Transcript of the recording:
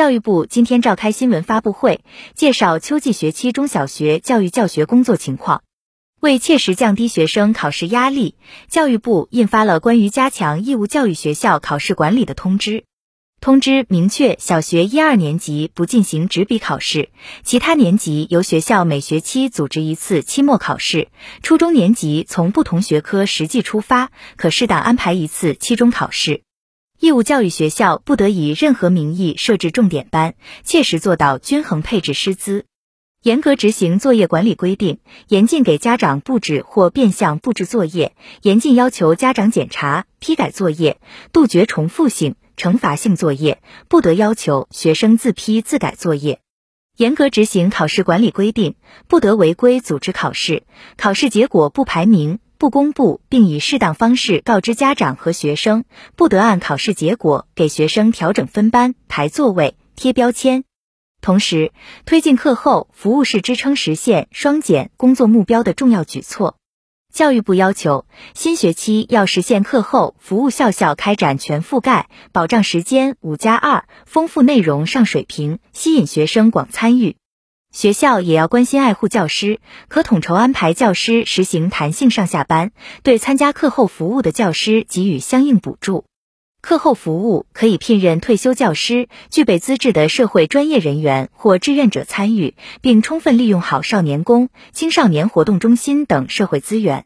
教育部今天召开新闻发布会，介绍秋季学期中小学教育教学工作情况。为切实降低学生考试压力，教育部印发了关于加强义务教育学校考试管理的通知。通知明确，小学一二年级不进行纸笔考试，其他年级由学校每学期组织一次期末考试。初中年级从不同学科实际出发，可适当安排一次期中考试。义务教育学校不得以任何名义设置重点班，切实做到均衡配置师资，严格执行作业管理规定，严禁给家长布置或变相布置作业，严禁要求家长检查、批改作业，杜绝重复性、惩罚性作业，不得要求学生自批自改作业。严格执行考试管理规定，不得违规组织考试，考试结果不排名。不公布，并以适当方式告知家长和学生，不得按考试结果给学生调整分班、排座位、贴标签。同时，推进课后服务是支撑实现双减工作目标的重要举措。教育部要求，新学期要实现课后服务校校开展全覆盖，保障时间五加二，丰富内容上水平，吸引学生广参与。学校也要关心爱护教师，可统筹安排教师实行弹性上下班，对参加课后服务的教师给予相应补助。课后服务可以聘任退休教师、具备资质的社会专业人员或志愿者参与，并充分利用好少年宫、青少年活动中心等社会资源。